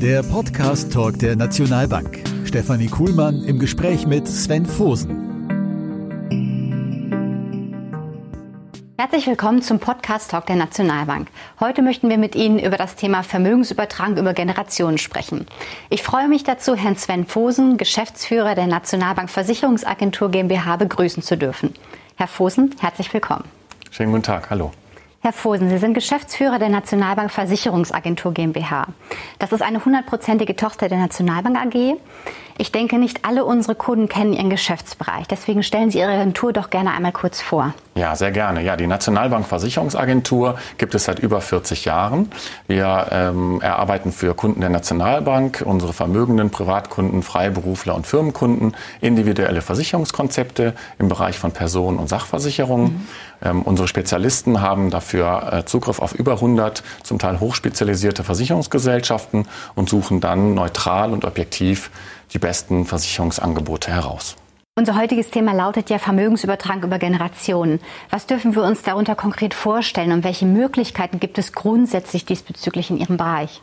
Der Podcast Talk der Nationalbank. Stefanie Kuhlmann im Gespräch mit Sven Fosen. Herzlich willkommen zum Podcast Talk der Nationalbank. Heute möchten wir mit Ihnen über das Thema Vermögensübertragung über Generationen sprechen. Ich freue mich dazu, Herrn Sven Fosen, Geschäftsführer der Nationalbank Versicherungsagentur GmbH, begrüßen zu dürfen. Herr Fosen, herzlich willkommen. Schönen guten Tag, hallo. Herr Fosen, Sie sind Geschäftsführer der Nationalbank Versicherungsagentur GmbH. Das ist eine hundertprozentige Tochter der Nationalbank AG. Ich denke, nicht alle unsere Kunden kennen Ihren Geschäftsbereich. Deswegen stellen Sie Ihre Agentur doch gerne einmal kurz vor. Ja, sehr gerne. Ja, die Nationalbank Versicherungsagentur gibt es seit über 40 Jahren. Wir ähm, erarbeiten für Kunden der Nationalbank, unsere vermögenden Privatkunden, Freiberufler und Firmenkunden individuelle Versicherungskonzepte im Bereich von Personen- und Sachversicherungen. Mhm. Ähm, unsere Spezialisten haben dafür äh, Zugriff auf über 100 zum Teil hochspezialisierte Versicherungsgesellschaften und suchen dann neutral und objektiv die besten Versicherungsangebote heraus. Unser heutiges Thema lautet ja Vermögensübertragung über Generationen. Was dürfen wir uns darunter konkret vorstellen und welche Möglichkeiten gibt es grundsätzlich diesbezüglich in Ihrem Bereich?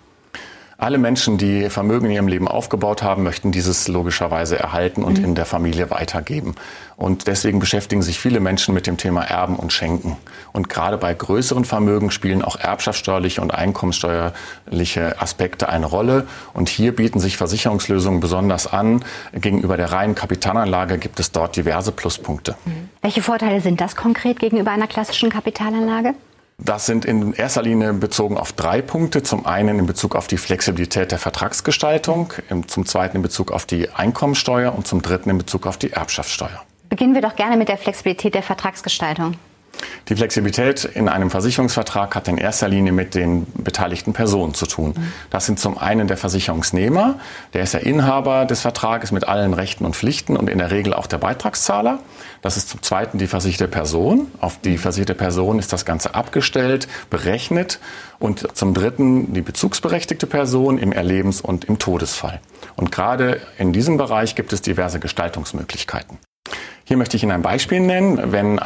Alle Menschen, die Vermögen in ihrem Leben aufgebaut haben, möchten dieses logischerweise erhalten und mhm. in der Familie weitergeben. Und deswegen beschäftigen sich viele Menschen mit dem Thema Erben und Schenken. Und gerade bei größeren Vermögen spielen auch erbschaftssteuerliche und einkommenssteuerliche Aspekte eine Rolle. Und hier bieten sich Versicherungslösungen besonders an. Gegenüber der reinen Kapitalanlage gibt es dort diverse Pluspunkte. Mhm. Welche Vorteile sind das konkret gegenüber einer klassischen Kapitalanlage? Das sind in erster Linie bezogen auf drei Punkte. Zum einen in Bezug auf die Flexibilität der Vertragsgestaltung, zum zweiten in Bezug auf die Einkommensteuer und zum dritten in Bezug auf die Erbschaftssteuer. Beginnen wir doch gerne mit der Flexibilität der Vertragsgestaltung. Die Flexibilität in einem Versicherungsvertrag hat in erster Linie mit den beteiligten Personen zu tun. Das sind zum einen der Versicherungsnehmer, der ist der Inhaber des Vertrages mit allen Rechten und Pflichten und in der Regel auch der Beitragszahler. Das ist zum zweiten die versicherte Person. Auf die versicherte Person ist das Ganze abgestellt, berechnet und zum dritten die bezugsberechtigte Person im Erlebens- und im Todesfall. Und gerade in diesem Bereich gibt es diverse Gestaltungsmöglichkeiten. Hier möchte ich Ihnen ein Beispiel nennen. Wenn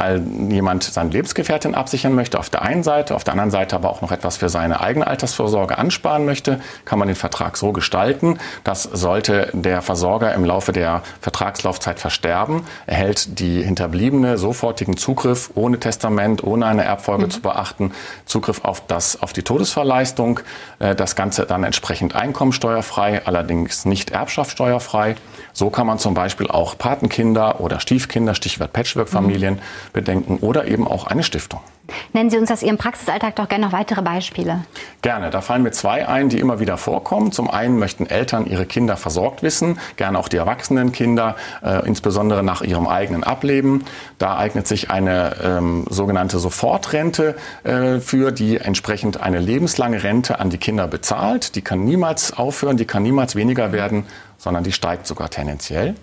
jemand seine Lebensgefährtin absichern möchte, auf der einen Seite, auf der anderen Seite aber auch noch etwas für seine eigene Altersvorsorge ansparen möchte, kann man den Vertrag so gestalten, dass sollte der Versorger im Laufe der Vertragslaufzeit versterben, erhält die Hinterbliebene sofortigen Zugriff ohne Testament, ohne eine Erbfolge mhm. zu beachten, Zugriff auf das, auf die Todesverleistung, äh, das Ganze dann entsprechend einkommensteuerfrei, allerdings nicht erbschaftssteuerfrei. So kann man zum Beispiel auch Patenkinder oder Stiefkinder, Stichwort Patchwork-Familien, mhm. bedenken oder eben auch eine Stiftung. Nennen Sie uns aus Ihrem Praxisalltag doch gerne noch weitere Beispiele. Gerne. Da fallen mir zwei ein, die immer wieder vorkommen. Zum einen möchten Eltern ihre Kinder versorgt wissen, gerne auch die erwachsenen Kinder, äh, insbesondere nach ihrem eigenen Ableben. Da eignet sich eine ähm, sogenannte Sofortrente äh, für, die entsprechend eine lebenslange Rente an die Kinder bezahlt. Die kann niemals aufhören, die kann niemals weniger werden sondern die steigt sogar tendenziell.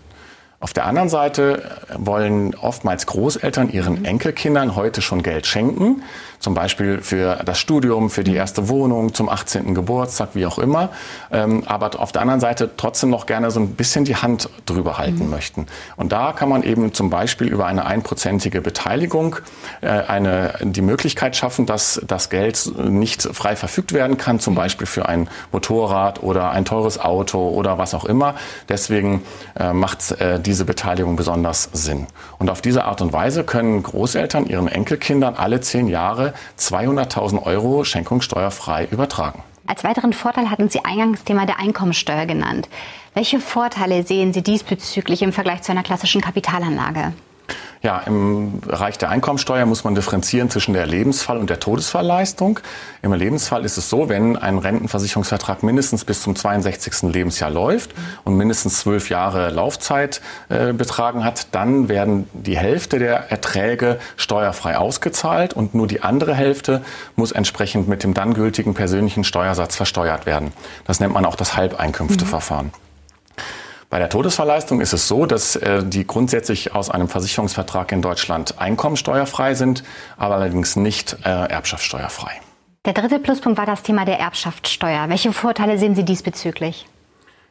Auf der anderen Seite wollen oftmals Großeltern ihren Enkelkindern heute schon Geld schenken, zum Beispiel für das Studium, für die erste Wohnung, zum 18. Geburtstag, wie auch immer, ähm, aber auf der anderen Seite trotzdem noch gerne so ein bisschen die Hand drüber halten mhm. möchten. Und da kann man eben zum Beispiel über eine einprozentige Beteiligung äh, eine, die Möglichkeit schaffen, dass das Geld nicht frei verfügt werden kann, zum mhm. Beispiel für ein Motorrad oder ein teures Auto oder was auch immer. Deswegen macht äh, diese Beteiligung besonders Sinn. Und auf diese Art und Weise können Großeltern ihren Enkelkindern alle zehn Jahre 200.000 Euro schenkungssteuerfrei übertragen. Als weiteren Vorteil hatten Sie eingangs Thema der Einkommensteuer genannt. Welche Vorteile sehen Sie diesbezüglich im Vergleich zu einer klassischen Kapitalanlage? Ja, im Bereich der Einkommensteuer muss man differenzieren zwischen der Lebensfall- und der Todesfallleistung. Im Lebensfall ist es so, wenn ein Rentenversicherungsvertrag mindestens bis zum 62. Lebensjahr läuft und mindestens zwölf Jahre Laufzeit äh, betragen hat, dann werden die Hälfte der Erträge steuerfrei ausgezahlt und nur die andere Hälfte muss entsprechend mit dem dann gültigen persönlichen Steuersatz versteuert werden. Das nennt man auch das Halbeinkünfteverfahren. Mhm. Bei der Todesverleistung ist es so, dass äh, die grundsätzlich aus einem Versicherungsvertrag in Deutschland einkommensteuerfrei sind, aber allerdings nicht äh, erbschaftssteuerfrei. Der dritte Pluspunkt war das Thema der Erbschaftssteuer. Welche Vorteile sehen Sie diesbezüglich?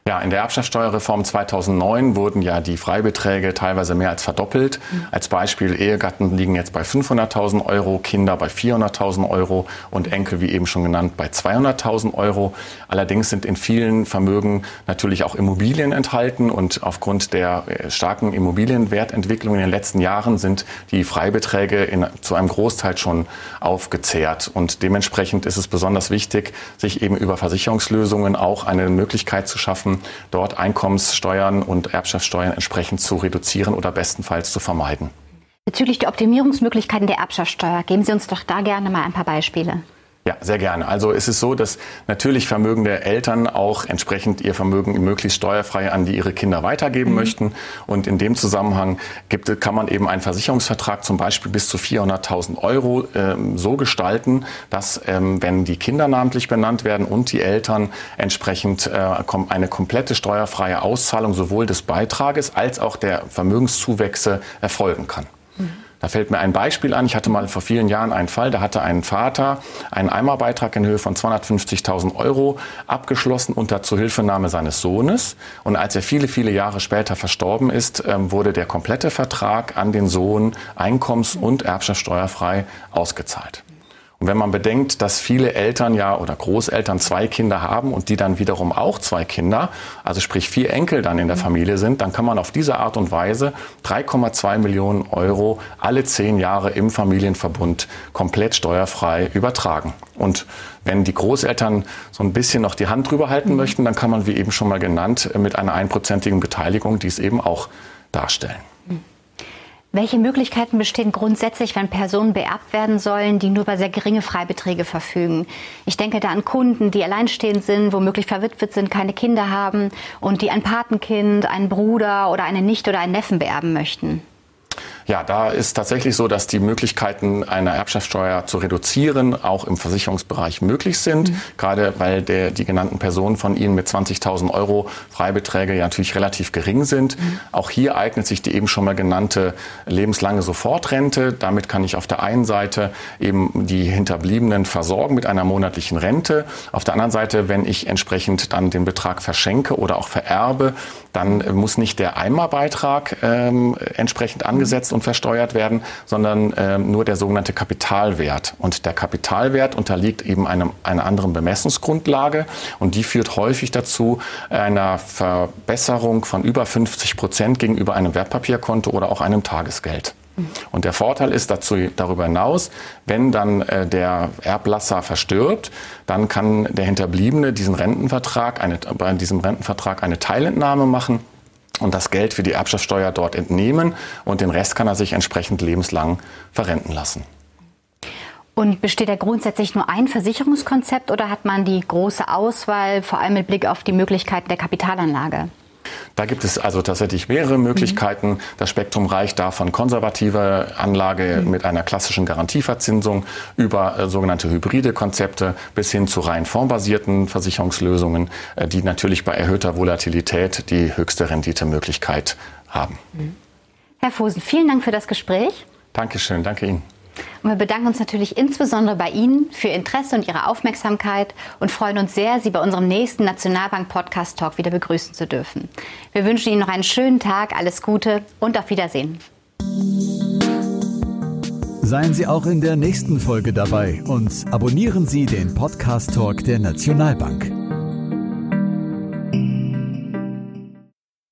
Ja, in der Erbschaftssteuerreform 2009 wurden ja die Freibeträge teilweise mehr als verdoppelt. Mhm. Als Beispiel Ehegatten liegen jetzt bei 500.000 Euro, Kinder bei 400.000 Euro und Enkel, wie eben schon genannt, bei 200.000 Euro. Allerdings sind in vielen Vermögen natürlich auch Immobilien enthalten und aufgrund der äh, starken Immobilienwertentwicklung in den letzten Jahren sind die Freibeträge in, zu einem Großteil schon aufgezehrt. Und dementsprechend ist es besonders wichtig, sich eben über Versicherungslösungen auch eine Möglichkeit zu schaffen, dort Einkommenssteuern und Erbschaftssteuern entsprechend zu reduzieren oder bestenfalls zu vermeiden. Bezüglich der Optimierungsmöglichkeiten der Erbschaftssteuer, geben Sie uns doch da gerne mal ein paar Beispiele. Ja, sehr gerne. Also es ist so, dass natürlich vermögende Eltern auch entsprechend ihr Vermögen möglichst steuerfrei an die ihre Kinder weitergeben mhm. möchten. Und in dem Zusammenhang gibt, kann man eben einen Versicherungsvertrag zum Beispiel bis zu 400.000 Euro äh, so gestalten, dass ähm, wenn die Kinder namentlich benannt werden und die Eltern entsprechend äh, eine komplette steuerfreie Auszahlung sowohl des Beitrages als auch der Vermögenszuwächse erfolgen kann. Da fällt mir ein Beispiel an. Ich hatte mal vor vielen Jahren einen Fall, da hatte ein Vater einen Eimerbeitrag in Höhe von 250.000 Euro abgeschlossen unter Zuhilfenahme seines Sohnes. Und als er viele, viele Jahre später verstorben ist, ähm, wurde der komplette Vertrag an den Sohn einkommens- und erbschaftssteuerfrei ausgezahlt. Und wenn man bedenkt, dass viele Eltern ja oder Großeltern zwei Kinder haben und die dann wiederum auch zwei Kinder, also sprich vier Enkel dann in der Familie sind, dann kann man auf diese Art und Weise 3,2 Millionen Euro alle zehn Jahre im Familienverbund komplett steuerfrei übertragen. Und wenn die Großeltern so ein bisschen noch die Hand drüber halten mhm. möchten, dann kann man, wie eben schon mal genannt, mit einer einprozentigen Beteiligung dies eben auch darstellen. Welche Möglichkeiten bestehen grundsätzlich, wenn Personen beerbt werden sollen, die nur über sehr geringe Freibeträge verfügen? Ich denke da an Kunden, die alleinstehend sind, womöglich verwitwet sind, keine Kinder haben und die ein Patenkind, einen Bruder oder eine Nichte oder einen Neffen beerben möchten. Ja, da ist tatsächlich so, dass die Möglichkeiten einer Erbschaftssteuer zu reduzieren auch im Versicherungsbereich möglich sind. Mhm. Gerade weil der, die genannten Personen von Ihnen mit 20.000 Euro Freibeträge ja natürlich relativ gering sind. Mhm. Auch hier eignet sich die eben schon mal genannte lebenslange Sofortrente. Damit kann ich auf der einen Seite eben die Hinterbliebenen versorgen mit einer monatlichen Rente. Auf der anderen Seite, wenn ich entsprechend dann den Betrag verschenke oder auch vererbe, dann muss nicht der Eimerbeitrag ähm, entsprechend angesetzt und versteuert werden, sondern ähm, nur der sogenannte Kapitalwert. Und der Kapitalwert unterliegt eben einem, einer anderen Bemessungsgrundlage und die führt häufig dazu einer Verbesserung von über 50 Prozent gegenüber einem Wertpapierkonto oder auch einem Tagesgeld. Und der Vorteil ist dazu, darüber hinaus, wenn dann äh, der Erblasser verstirbt, dann kann der Hinterbliebene diesen Rentenvertrag, eine, bei diesem Rentenvertrag eine Teilentnahme machen und das Geld für die Erbschaftssteuer dort entnehmen und den Rest kann er sich entsprechend lebenslang verrenten lassen. Und besteht da grundsätzlich nur ein Versicherungskonzept oder hat man die große Auswahl, vor allem mit Blick auf die Möglichkeiten der Kapitalanlage? Da gibt es also tatsächlich mehrere Möglichkeiten. Mhm. Das Spektrum reicht da von konservativer Anlage mhm. mit einer klassischen Garantieverzinsung über äh, sogenannte hybride Konzepte bis hin zu rein fondsbasierten Versicherungslösungen, äh, die natürlich bei erhöhter Volatilität die höchste Renditemöglichkeit haben. Mhm. Herr Fosen, vielen Dank für das Gespräch. Dankeschön, danke Ihnen. Und wir bedanken uns natürlich insbesondere bei Ihnen für Ihr Interesse und Ihre Aufmerksamkeit und freuen uns sehr, Sie bei unserem nächsten Nationalbank Podcast Talk wieder begrüßen zu dürfen. Wir wünschen Ihnen noch einen schönen Tag, alles Gute und auf Wiedersehen. Seien Sie auch in der nächsten Folge dabei und abonnieren Sie den Podcast Talk der Nationalbank.